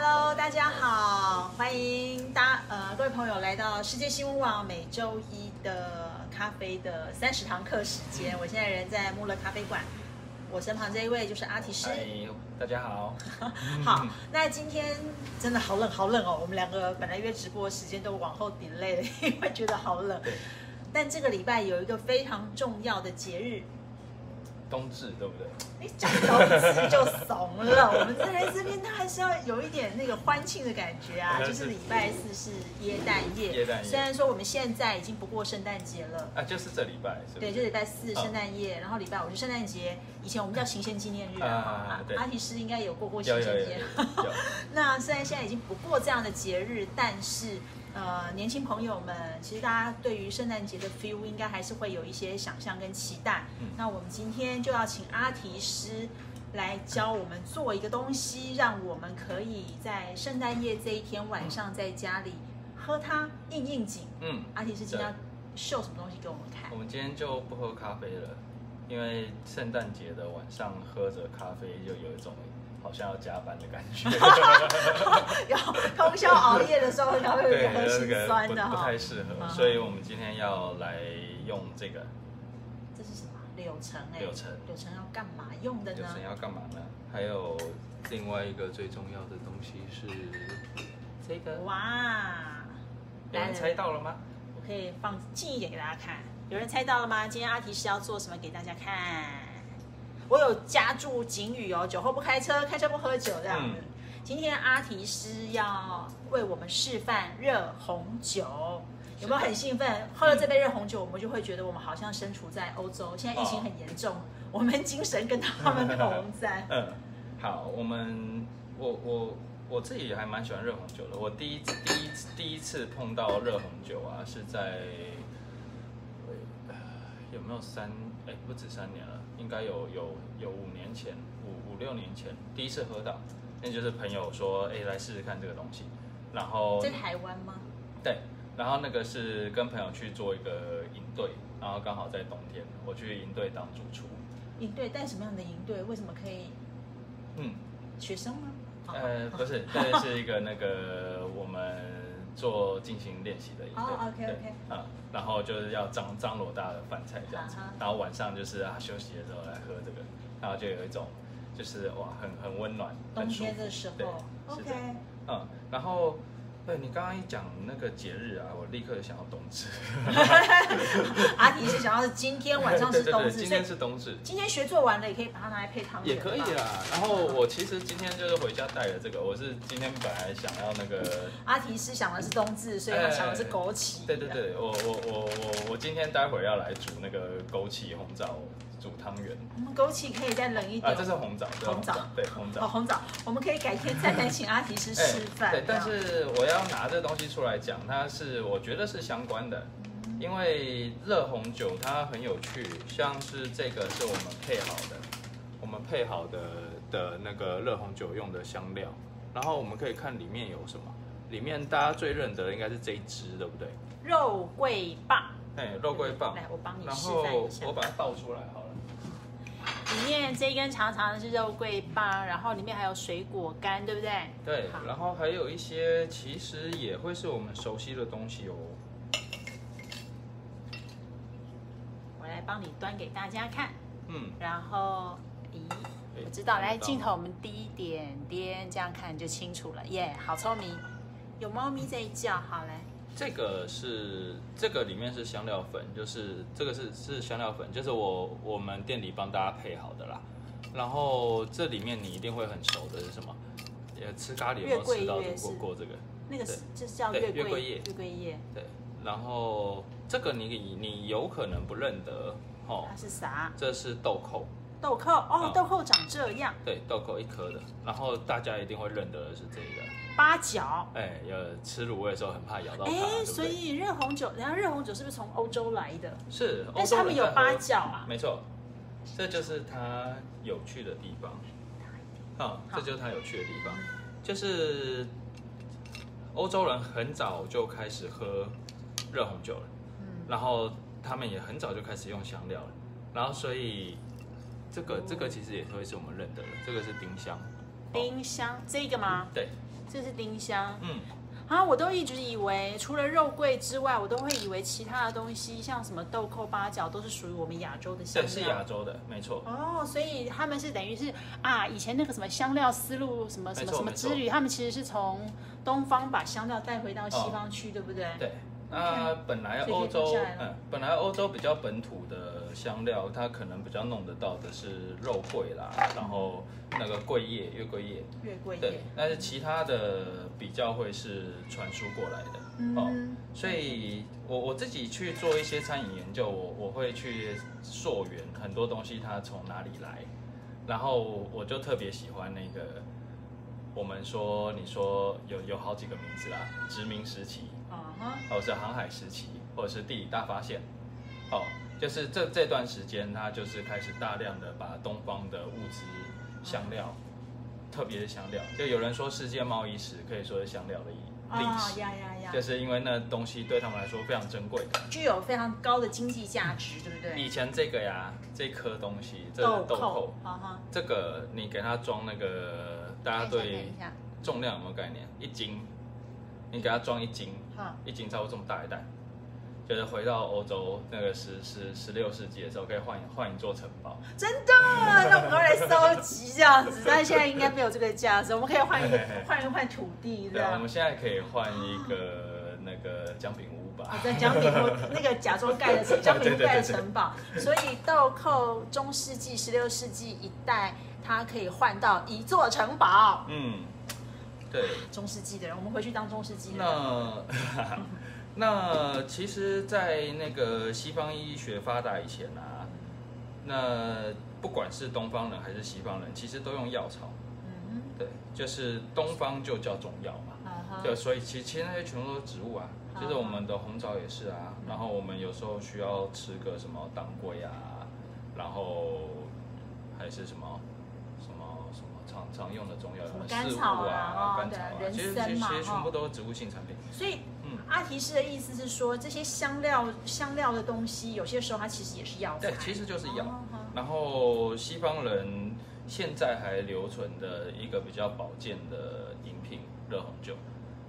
Hello，大家好，欢迎大呃各位朋友来到世界新闻网每周一的咖啡的三十堂课时间。我现在人在穆勒咖啡馆，我身旁这一位就是阿提师。嗨，大家好。好，那今天真的好冷好冷哦，我们两个本来约直播时间都往后 delay 了，因为觉得好冷。但这个礼拜有一个非常重要的节日，冬至对不对？你讲冬至就怂了，我们在这边，它还是要有一点那个欢庆的感觉啊。就是礼拜四是耶诞夜，耶诞夜虽然说我们现在已经不过圣诞节了，啊，就是这礼拜，是不对，是就礼拜四圣诞夜，然后礼拜五是圣诞节。以前我们叫行宪纪念日啊阿提斯应该有过过行有有有宪节有。那虽然现在已经不过这样的节日，但是呃，年轻朋友们，其实大家对于圣诞节的 feel 应该还是会有一些想象跟期待。嗯那我们今天就要请阿提斯来教我们做一个东西，让我们可以在圣诞夜这一天晚上在家里喝它应应景。嗯，阿提斯今天要秀什么东西给我们看我？们今天就不喝咖啡了，因为圣诞节的晚上喝着咖啡，就有一种好像要加班的感觉。有通宵熬夜的时候，然后会有心个酸的哈不不太。适合，嗯所以我们今天要来用这个这是什么？柳橙哎、柳橙柳橙要干嘛用的呢？柳橙要干嘛呢？还有另外一个最重要的东西是这个，哇！有人猜到了吗？我可以放近一点给大家看。有人猜到了吗？今天阿提是要做什么给大家看？我有加注警语哦，酒后不开车，开车不喝酒这样子。嗯今天阿提斯要为我们示范热红酒，有没有很兴奋？喝了这杯热红酒，我们就会觉得我们好像身处在欧洲，现在疫情很严重，我们精神跟他们同在。嗯，好，我们我我我自己还蛮喜欢热红酒的。我第一次第一次第一次碰到热红酒啊，是在呃有没有三哎不止三年了，应该有有有五年前五五六年前第一次喝到，那就是朋友说哎来试试看这个东西，然后在台湾吗？对，然后那个是跟朋友去做一个营队，然后刚好在冬天，我去营队当主厨，营队带什么样的营队？为什么可以嗯。学生吗？好呃，不是，这是一个那个我们做进行练习的一个，哦，OK，OK。对啊，然后就是要张张罗大的饭菜这样子然后晚上就是啊休息的时候来喝这个，然后就有一种就是哇很很温暖，冬很舒服。天的时对候是，OK。的，嗯，然后对你刚刚一讲那个节日啊，我立刻想要冬至，阿提是想要是今天晚上是冬至，今天是冬至。今天学做完了也可以把它拿来配汤圆也可以吧。啦，然后我其实今天就是回家带了这个，我是今天本来想要那个阿提是想的是冬至，所以他想的是枸杞。对对对，我我我我我今天待会儿要来煮那个枸杞红枣煮汤圆我们枸杞可以再冷一点。啊，这是红枣，红枣对红枣哦，红枣，我们可以改天再来请阿提师示范。对，但是我要拿这东西出来讲，它是我觉得是相关的，因为热红酒它很有趣，像是这个是我们配好的，我们配好的的那个热红酒用的香料，然后我们可以看里面有什么，里面大家最认得的应该是这一支，对不对？肉桂棒，哎，肉桂棒，来，我帮你然示范后一下我。把它倒出来好了。里面这一根长长的是肉桂棒，然后里面还有水果干，对不对？对，然后还有一些其实也会是我们熟悉的东西哦。我来帮你端给大家看。嗯，然后，咦，哎我知道，来镜头我们低一点点，这样看就清楚了。耶、好聪明，有猫咪在叫。好来，这个是这个里面是香料粉，就是这个是是香料粉，就是我我们店里帮大家配好的啦。然后这里面你一定会很熟的是什么？呃，吃咖喱有没有吃到过过这个？那个是就是叫月桂月桂叶月桂叶，对，然后这个你你有可能不认得哦它，是啥？这是豆蔻，豆蔻哦嗯，豆蔻长这样，对，豆蔻一颗的。然后大家一定会认得的是这个。八角。哎，有吃卤味的时候很怕咬到它，哎，所？以热红酒，然后热红酒是不是从欧洲来的？是，但是他们有八八角啊。没错，这就是它有趣的地方。啊，这就是它有趣的地方，就是欧洲人很早就开始喝热红酒了，嗯，然后他们也很早就开始用香料了，然后所以这个这个其实也会是我们认得的，这个是丁香。哦丁香这个吗？对，这是丁香嗯，啊，我都一直以为除了肉桂之外，我都会以为其他的东西，像什么豆蔻、八角，都是属于我们亚洲的香对，是亚。洲的，没错。哦，所以他们是等于是啊，以前那个什么香料思路，什么什么什么之旅，他们其实是从东方把香料带回到西方去，对不对？对，那本来欧洲嗯，本来欧洲比较本土的香料，它可能比较弄得到的是肉桂啦，然后那个桂叶、月桂叶，月桂对叶，，但是其他的比较会是传输过来的。哦。嗯，所以我我自己去做一些餐饮研究，我我会去溯源很多东西它从哪里来，然后我就特别喜欢那个，我们说你说有有好几个名字啦，殖民时期，啊哈，或者是航海时期，或者是地理大发现，哦，就是这这段时间，他就是开始大量的把东方的物资香料，特别是香料，就有人说世界贸易史可以说是香料的历啊史。呀呀呀，就是因为那东西对他们来说非常珍贵。具有非常高的经济价值，对不对？以前这个呀，这颗东西，这豆豆蔻这个你给它装那个，大家对，重量有没有概念？一斤，你给它装一斤，哈，一斤差不多这么大一袋。就是回到欧洲那个十十十六世纪的时候，可以换换一座城堡。真的，那我们要来收集这样子，但是现在应该没有这个价值，我们可以换一个 换一换土地这对，我样们。现在可以换一个那个姜饼屋吧啊，。在江饼屋 那个假装盖的城，江饼屋 盖的城堡，所以豆蔻中世纪、十六世纪一代，它可以换到一座城堡。嗯，对。中世纪的人，我们回去当中世纪人。那那其实，在那个西方医学发达以前啊，那不管是东方人还是西方人，其实都用药草。嗯对，就是东方就叫中药嘛。哼，啊哈对，所以其其实那些全部都是植物啊，啊就是我们的红枣也是啊，然后我们有时候需要吃个什么当归啊，然后还是什么什么什么常常用的中药，什么四物甘草啊甘草啊其实其实全哦部都是植物性产品。所以嗯，阿提斯的意思是说，这些香料香料的东西，有些时候它其实也是药材对，。其实就是药。然后西方人现在还留存的一个比较保健的饮品热红酒，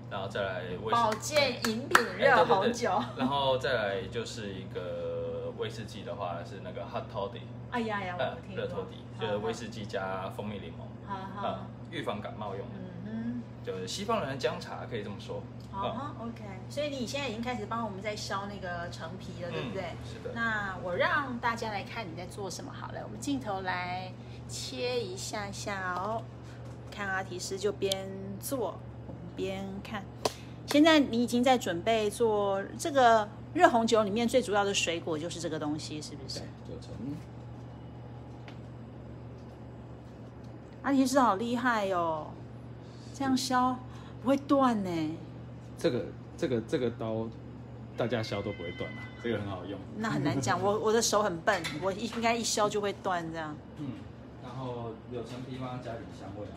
然后再来保健饮品哎热对对。对红酒。然后再来就是一个威士忌的话是那个 hot toddy，哎呀呀，我呃有，听过。热托底，就是威士忌加蜂蜜柠檬，好好。啊，预防感冒用的，嗯就是西方人的姜茶可以这么说。哼，好哈，OK。所以你现在已经开始帮我们在削那个橙皮了，对不对？嗯是的。那我让大家来看你在做什么好了，我们镜头来切一下下哦，看阿提斯就边做，我们边看。现在你已经在准备做这个热红酒里面最主要的水果就是这个东西，是不是对？，九成。阿提斯好厉害哦，这样削不会断呢。这个这个这个刀，大家削都不会断啊，这个很好用。那很难讲，我 我的手很笨，我一应该一削就会断这样。嗯，然后有陈皮帮它加点香味啊。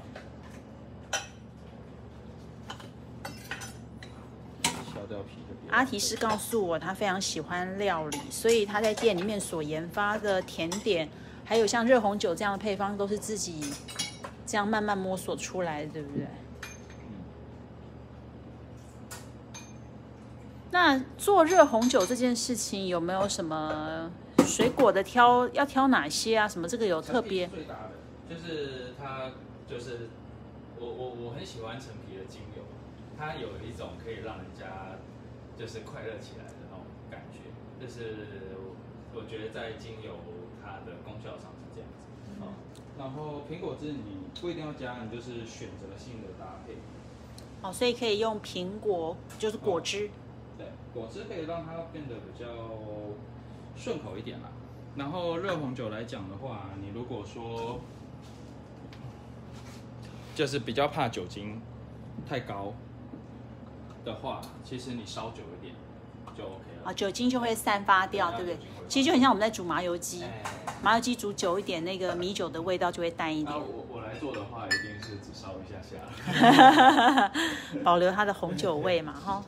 削掉皮就别。阿提斯告诉我，他非常喜欢料理，所以他在店里面所研发的甜点，还有像热红酒这样的配方，都是自己这样慢慢摸索出来的，对不对？那做热红酒这件事情有没有什么水果的挑要挑哪些啊？什么这个有特别？最大的就是它就是我我我很喜欢陈皮的精油，它有一种可以让人家就是快乐起来的那种感觉，就是我觉得在精油它的功效上是这样子。哦，然后苹果汁你不一定要加，你就是选择性的搭配。哦，所以可以用苹果，就是果汁。对，果汁可以让它变得比较顺口一点啦。然后热红酒来讲的话，你如果说就是比较怕酒精太高的话，其实你烧久一点就 OK 了。啊，酒精就会散发掉，对不对？其实就很像我们在煮麻油鸡，哎，麻油鸡煮久一点，那个米酒的味道就会淡一那点，我我来做的话，一定是只烧一下下，保留它的红酒味嘛，哈。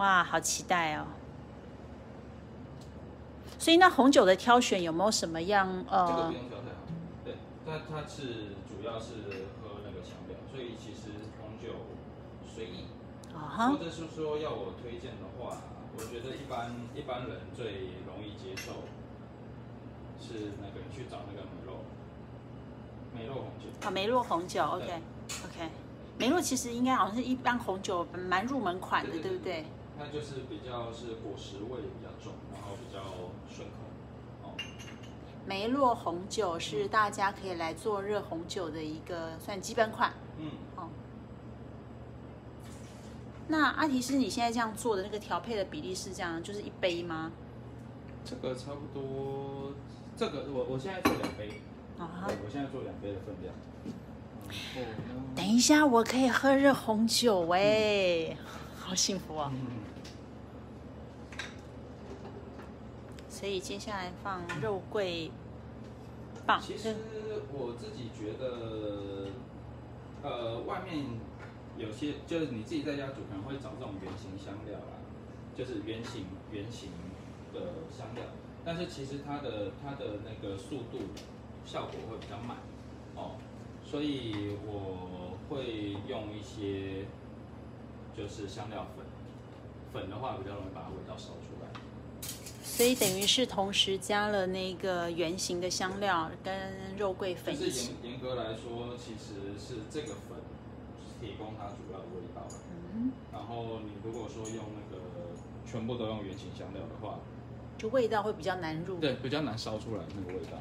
哇，好期待哦！所以那红酒的挑选有没有什么样呃这个呃不用挑太好，对，但它是主要是喝那个强调，所以其实红酒随意。啊哈或，者是说要我推荐的话，我觉得一般一般人最容易接受是那个去找那个梅洛梅洛红酒。啊，梅洛红酒，OK OK，梅洛其实应该好像是一般红酒蛮入门款的，对对对不对？它就是比较是果实味比较重，然后比较顺口。哦，梅洛红酒是大家可以来做热红酒的一个算基本款。嗯，那阿提斯，你现在这样做的那个调配的比例是这样，就是一杯吗？这个差不多，这个我我现在做两杯，啊哈对，，我现在做两杯的分量。等一下，我可以喝热红酒哎，好幸福哦！嗯，所以接下来放肉桂棒，其实我自己觉得，呃，外面有些就是你自己在家煮，可能会找这种圆形香料啦，就是圆形圆形的香料，但是其实它的它的那个速度效果会比较慢哦，所以我会用一些就是香料粉，粉的话比较容易把它味道烧出来。所以等于是同时加了那个圆形的香料跟肉桂粉但是一起。严严格来说，其实是这个粉提供它主要的味道。嗯，然后你如果说用那个全部都用圆形香料的话，就味道会比较难入。对，比较难烧出来那个味道。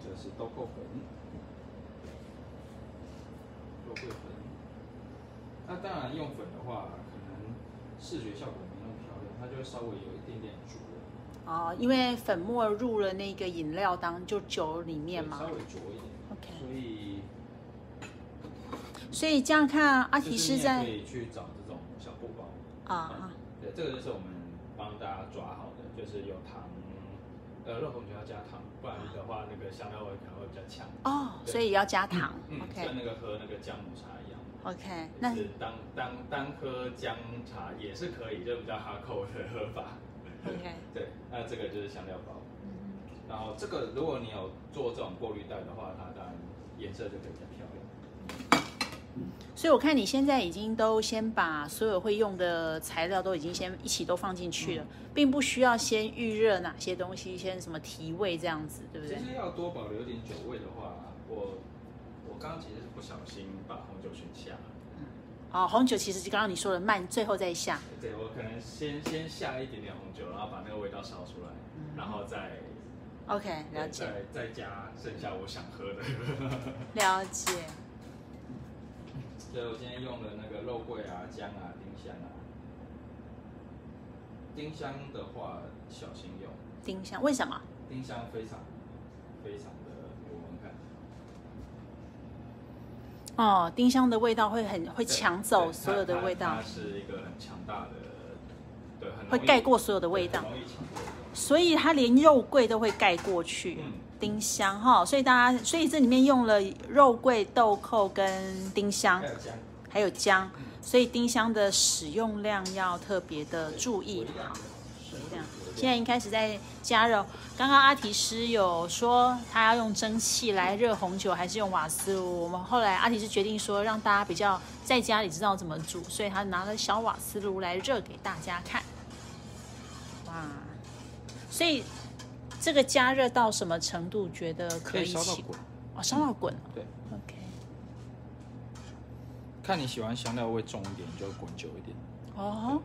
这是豆蔻粉，肉桂粉。那当然用粉的话，可能视觉效果没那么漂亮，它就会稍微有一点点浊，哦，因为粉末入了那个饮料当就酒里面嘛稍。微浊一点。OK，所以所以这样看，阿提就是你也斯在可以去找这种小布包。啊，对，这个就是我们帮大家抓好的，就是有糖，呃，热红酒要加糖，不然的话那个香料味可能会比较强。哦，所以要加糖。嗯，OK 跟那个喝那个姜母茶一样。OK，那是当当单喝姜茶也是可以，就比较哈口的喝法。OK，对，那这个就是香料包。嗯然后这个如果你有做这种过滤袋的话，它当然颜色就可以比较漂亮。所以我看你现在已经都先把所有会用的材料都已经先一起都放进去了，并不需要先预热哪些东西，先什么提味这样子，对不对？其实要多保留一点酒味的话，我我刚刚其实是不小心把红酒全下了。哦，红酒其实就刚刚你说的慢，最后再下。对，我可能先先下一点点红酒，然后把那个味道烧出来，然后再 OK，了解，再再加剩下我想喝的。了解。所以我今天用的那个肉桂啊、姜啊、丁香啊。丁香的话小心用，丁香为什么？丁香非常非常的有闻感，哦，丁香的味道会很会抢走所有的味道。它，是一个很强大的，对，会盖过所有的味道。所以它连肉桂都会盖过去。嗯。丁香哈，所以大家，所以这里面用了肉桂、豆蔻跟丁香还，有姜，还有姜，所以丁香的使用量要特别的注意现在已经开始在加热。刚刚阿提斯有说他要用蒸汽来热红酒，还是用瓦斯炉？我们后来阿提斯决定说让大家比较在家里知道怎么煮，所以他拿了小瓦斯炉来热给大家看。哇，所以这个加热到什么程度觉得可以起？烧到滚。哦，烧到滚。对，OK。看你喜欢香料味重一点，就滚久一点。哦，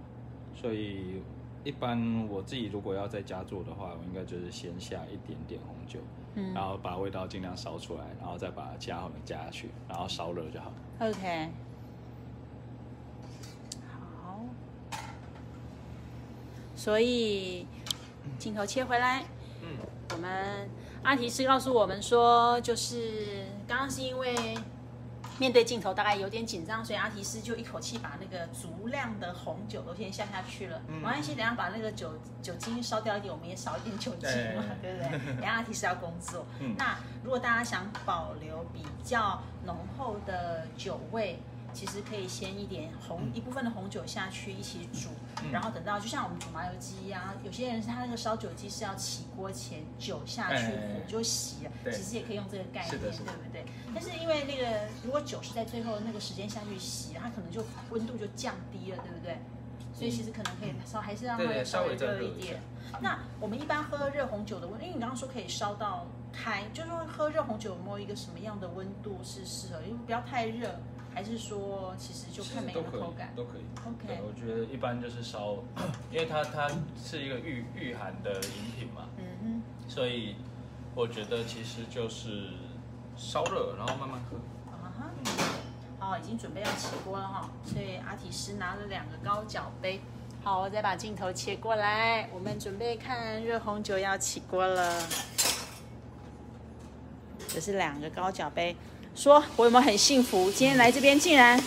所以一般我自己如果要在家做的话，我应该就是先下一点点红酒，嗯。然后把味道尽量烧出来，然后再把加红加下去，然后烧热就好。OK，好，所以镜头切回来，嗯，我们阿提斯告诉我们说，就是刚刚是因为面对镜头大概有点紧张，所以阿提斯就一口气把那个足量的红酒都先下下去了。嗯没关系，等下把那个酒酒精烧掉一点，我们也少一点酒精嘛，对不对？等一下阿提斯要工作。嗯那如果大家想保留比较浓厚的酒味，其实可以先一点红一部分的红酒下去一起煮，嗯然后等到就像我们煮麻油鸡啊、有些人他那个烧酒鸡是要起锅前酒下去，就洗了，其实也可以用这个概念，对不对？但是因为那个如果酒是在最后那个时间下去洗，它可能就温度就降低了，对不对？所以其实可能可以稍还是让它稍微热一热一点。那我们一般喝热红酒的温，因为你刚刚说可以烧到开，就是说喝热红酒有没有一个什么样的温度是适合？因为不要太热，还是说其实就看每个口感，都可以。对，？OK，我觉得一般就是烧，因为它它是一个御御寒的饮品嘛，嗯所以我觉得其实就是烧热，然后慢慢喝。啊哈，好，已经准备要起锅了哈，所以阿提斯拿了两个高脚杯。好，我再把镜头切过来，我们准备看热红酒要起锅了。这是两个高脚杯，说我有没有很幸福？今天来这边竟然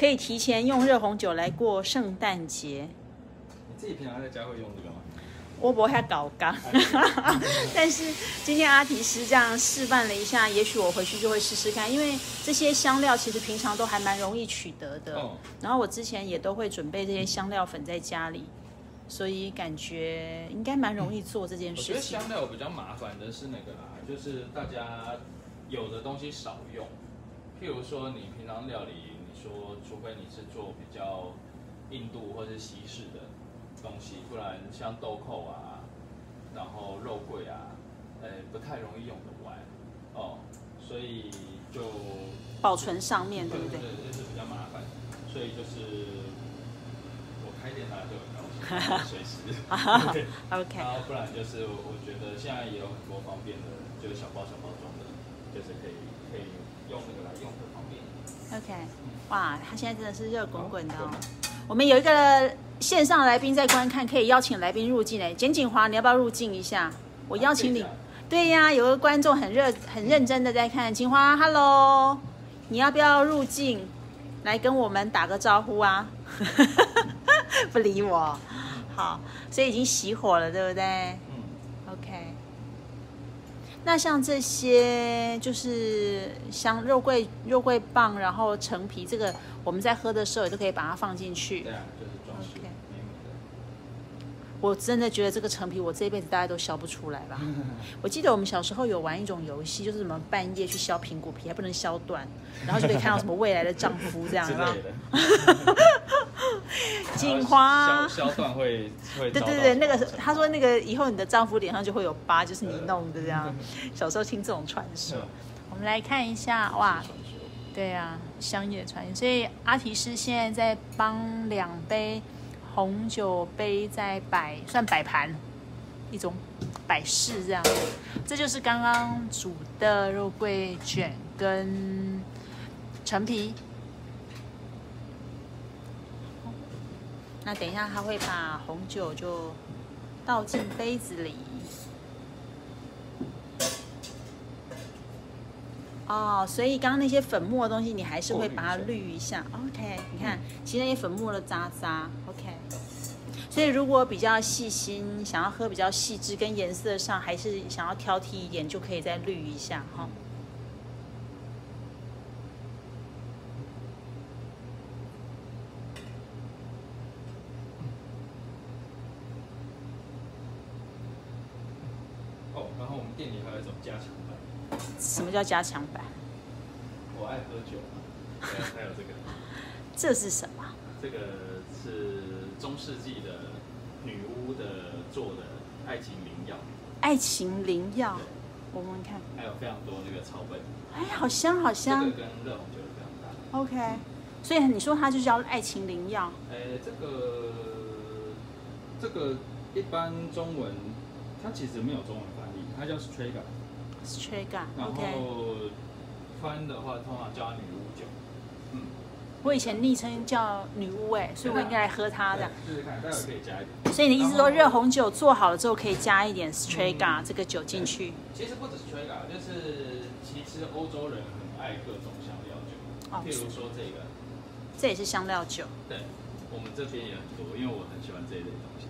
可以提前用热红酒来过圣诞节。你自己平常在家会用这个吗？我不会搞刚，但是今天阿提斯这样示范了一下，也许我回去就会试试看，因为这些香料其实平常都还蛮容易取得的。哦然后我之前也都会准备这些香料粉在家里，所以感觉应该蛮容易做这件我觉得事情。香料比较麻烦的是那个啦，就是大家有的东西少用，譬如说你平常料理，你说除非你是做比较印度或是西式的东西，不然像豆蔻啊，然后肉桂啊，呃，不太容易用得完哦，所以就保存上面对不对？对，就是比较麻烦，所以就是我开店大家就很高兴，随时。OK，然后不然就是我觉得现在也有很多方便的，就是小包小包装的，就是可以可以用那个来用的方便。OK，哇，他现在真的是热滚滚的哦。我们有一个线上来宾在观看，可以邀请来宾入境哎。简景华，你要不要入境一下？我邀请你。啊对呀，有个观众很热很认真的在看，锦华，Hello，你要不要入境来跟我们打个招呼啊？不理我，好，所以已经熄火了，对不对嗯，？OK。那像这些就是像肉桂肉桂棒，然后陈皮，这个我们在喝的时候也都可以把它放进去。我真的觉得这个陈皮，我这一辈子大概都削不出来吧。我记得我们小时候有玩一种游戏，就是什么半夜去削苹果皮，还不能削断，然后就可以看到什么未来的丈夫这样，之有没有类的。锦华削削断会会对对对，那个他说那个以后你的丈夫脸上就会有疤，就是你弄的这样。小时候听这种传说，我们来看一下，哇，对啊，乡野传言。所以阿提斯现在在帮两杯红酒杯在摆，算摆盘，一种摆饰这样。这就是刚刚煮的肉桂卷跟陈皮。那等一下他会把红酒就倒进杯子里。哦，所以刚刚那些粉末的东西，你还是会把它滤一下。OK，你看，其实那些粉末的渣渣，OK。所以如果比较细心，想要喝比较细致，跟颜色上还是想要挑剔一点，就可以再滤一下哈。哦，然后我们店里还有一种加强版，什么叫加强版？我爱喝酒嘛，还有这个，这是什么？这个是中世纪的女巫的做的爱情灵药，爱情灵药，我闻闻看。还有非常多那个草本，哎，好香，好香这香个。跟热红酒非常搭。OK，所以你说它就叫爱情灵药。哎，这个这个一般中文它其实没有中文翻译，它叫 Strega，Strega。然后翻的话通常叫女巫酒。嗯，我以前昵称叫女巫哎，所以我应该来喝它的。对试试看，待会可以加一点。所以你的意思说热红酒做好了之后可以加一点 Strega 这个酒进去？其实不只是 Strega，就是其实欧洲人很爱各种香料酒，哦譬如说这个，这也是香料酒。对，我们这边也很多，因为我很喜欢这一类东西。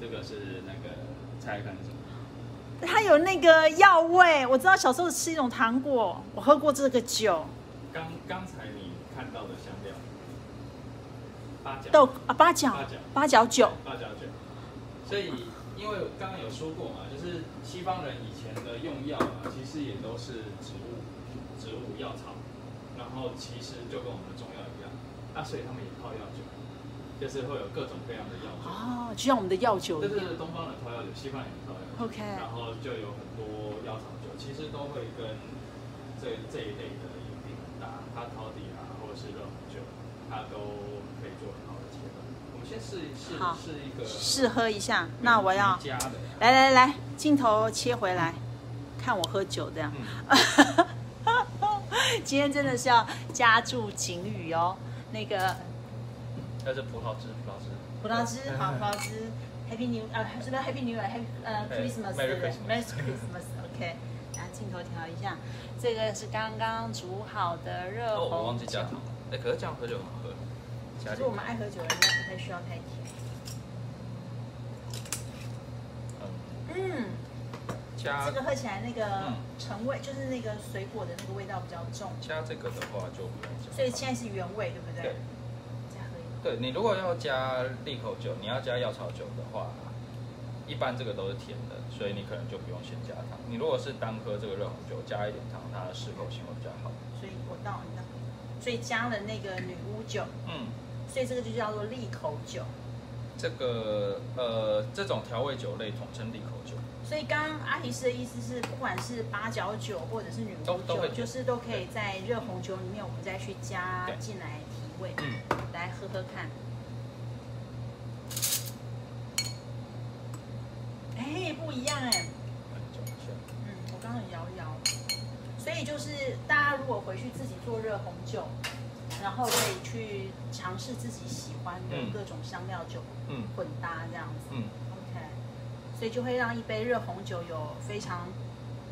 这个是那个猜猜看是什么？它有那个药味，我知道小时候吃一种糖果，我喝过这个酒。刚刚才你看到的香料，八角豆啊八角八角八角酒，八角酒。所以，因为刚刚有说过嘛，就是西方人以前的用药啊，其实也都是植物、植物药草，然后其实就跟我们的中药一样，那所以他们也泡药酒，就是会有各种各样的药酒。哦，就像我们的药酒一样。这就是东方人泡药酒，西方人也泡药酒。OK 然后就有很多药草酒，其实都会跟这这一类的饮品很搭，它陶底啊，或者是热红酒，它都可以做很好的结合。我们先试一试好试一个试喝一下，那我要加的，来来来，镜头切回来，看我喝酒这样。嗯，今天真的是要加注警语哦。那个那是葡萄汁，葡萄汁。葡萄汁，好，葡萄汁，Happy New 呃，是不是 Happy New Year？Happy 呃 Christmas？Merry Christmas，OK。然后镜头调一下，这个是刚刚煮好的热哦，我红忘记加糖了。哎，可是这样喝酒很好喝。加点可是我们爱喝酒的人应该不太需要太甜。嗯，嗯，加这个喝起来那个嗯橙味，就是那个水果的那个味道比较重，加这个的话就不用加。所以现在是原味，对不对？对。对你如果要加利口酒，你要加药草酒的话，一般这个都是甜的，所以你可能就不用先加糖。你如果是单喝这个热红酒，加一点糖，它的适口性会比较好。所以我倒你倒，所以加了那个女巫酒，嗯，所以这个就叫做利口酒。这个呃，这种调味酒类统称利口酒。所以刚刚阿提斯的意思是，不管是八角酒或者是女巫酒，就是都可以在热红酒里面，我们再去加进来提味。嗯，来喝喝看。哎，不一样哎。嗯，我刚刚摇一摇。所以就是大家如果回去自己做热红酒，然后可以去尝试自己喜欢的嗯各种香料酒嗯混搭这样子。嗯，OK，所以就会让一杯热红酒有非常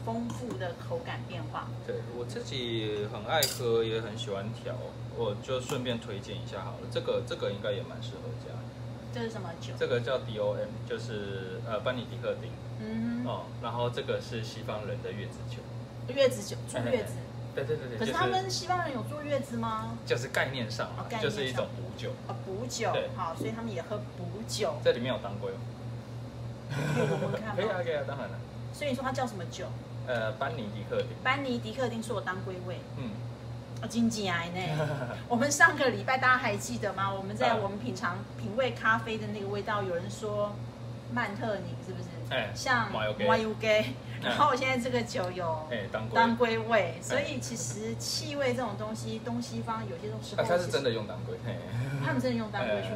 丰富的口感变化。对我自己很爱喝，也很喜欢调，我就顺便推荐一下好了。这个这个应该也蛮适合加。这是什么酒？这个叫 DOM，就是呃班尼迪克丁嗯哼，哦，然后这个是西方人的月子酒。月子酒，坐月子。对对对对，可是他们西方人有坐月子吗？就是概念上啊哦概念上就是一种补酒，啊，补酒对，好，所以他们也喝补酒。这里面有当归哦。可以闻闻看 可以啊，可以啊，当然了。所以你说它叫什么酒？呃，班尼迪克丁，班尼迪克丁是我当归味，嗯，哦，金吉癌呢？我们上个礼拜大家还记得吗？我们在嗯我们品尝品味咖啡的那个味道，有人说曼特宁是不是？哎像马油给马油给。然后我现在这个酒有哎，当归，当归味，所以其实气味这种东西，东西方有些东西啊，它是真的，用当归，他们真的用当归 去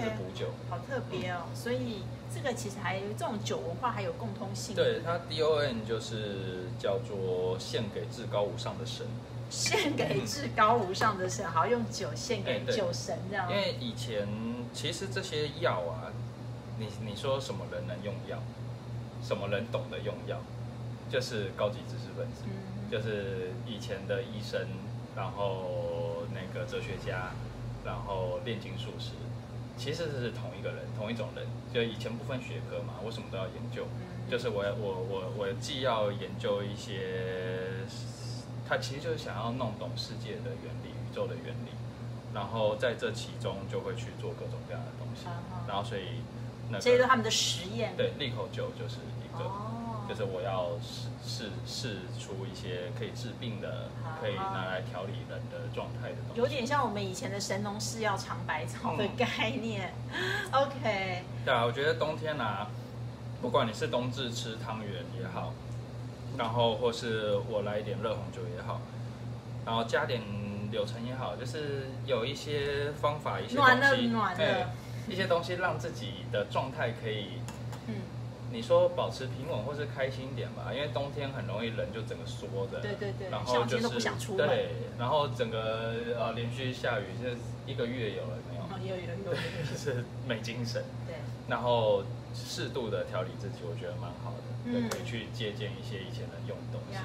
哎这是补酒。好特别哦。所以这个其实还有这种酒文化还有共通性，对，它 DON 就是叫做献给至高无上的神，献给至高无上的神，好用酒献给酒神这样因。为以前其实这些药啊，你你说什么人能用药，什么人懂得用药，就是高级知识分子，嗯，就是以前的医生，然后那个哲学家，然后炼金术士，其实是同一个人，同一种人。就以前不分学科嘛，我什么都要研究，嗯就是我我我我既要研究一些，他其实就是想要弄懂世界的原理、宇宙的原理，然后在这其中就会去做各种各样的东西，然后所以那个这些都他们的实验。对利口酒就是一个。哦，就是我要试试试出一些可以治病的、啊可以拿来调理人的状态的东西。有点像我们以前的神农氏要尝百草的嗯概念。OK，对啊，我觉得冬天啊，不管你是冬至吃汤圆也好，然后或是我来一点热红酒也好，然后加点柳橙也好，就是有一些方法、一些东暖了西，暖了哎一些东西让自己的状态可以。嗯，你说保持平稳或是开心一点吧，因为冬天很容易人就整个缩着，对对对然后就是都不想出门。对，然后整个呃连续下雨，就是一个月有了没有？哦有有有有有。就 是没精神，对，然后适度的调理自己，我觉得蛮好的，对，嗯可以去借鉴一些以前的用的东西。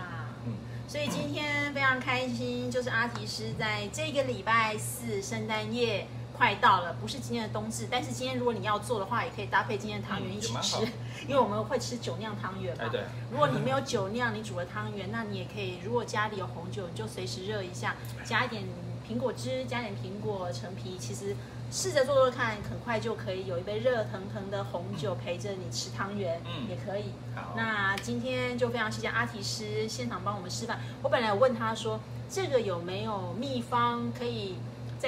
嗯，所以今天非常开心，就是阿提斯在这个礼拜四圣诞夜快到了，不是今天的冬至，但是今天如果你要做的话，也可以搭配今天的汤圆嗯一起吃 因为我们会吃酒酿汤圆嘛。哎对，如果你没有酒酿，你煮了汤圆，那你也可以，如果家里有红酒，你就随时热一下，加一点苹果汁，加点苹果陈皮，其实试着做做看，很快就可以有一杯热腾腾的红酒陪着你吃汤圆，嗯也可以。好，那今天就非常谢谢阿提师现场帮我们示范。我本来有问他说，这个有没有秘方可以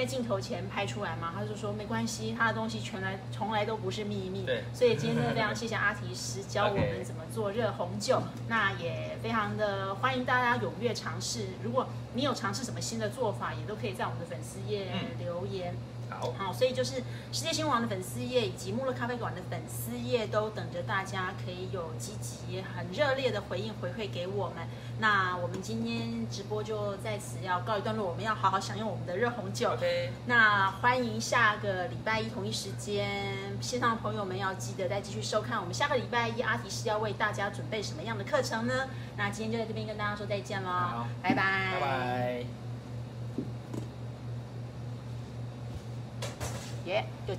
在镜头前拍出来嘛？他就说没关系，他的东西全来从来都不是秘密。对所以今天真的非常谢谢阿提师教我们怎么做热红酒。那也非常的欢迎大家踊跃尝试。如果你有尝试什么新的做法，也都可以在我们的粉丝页嗯留言。好，好，所以就是世界新闻网的粉丝页以及穆勒咖啡馆的粉丝页都等着大家可以有积极、很热烈的回应回馈给我们。那我们今天直播就在此要告一段落，我们要好好享用我们的热红酒。那欢迎下个礼拜一同一时间，线上的朋友们要记得再继续收看我们下个礼拜一阿提是要为大家准备什么样的课程呢？那今天就在这边跟大家说再见喽好，拜拜，拜拜。耶，就。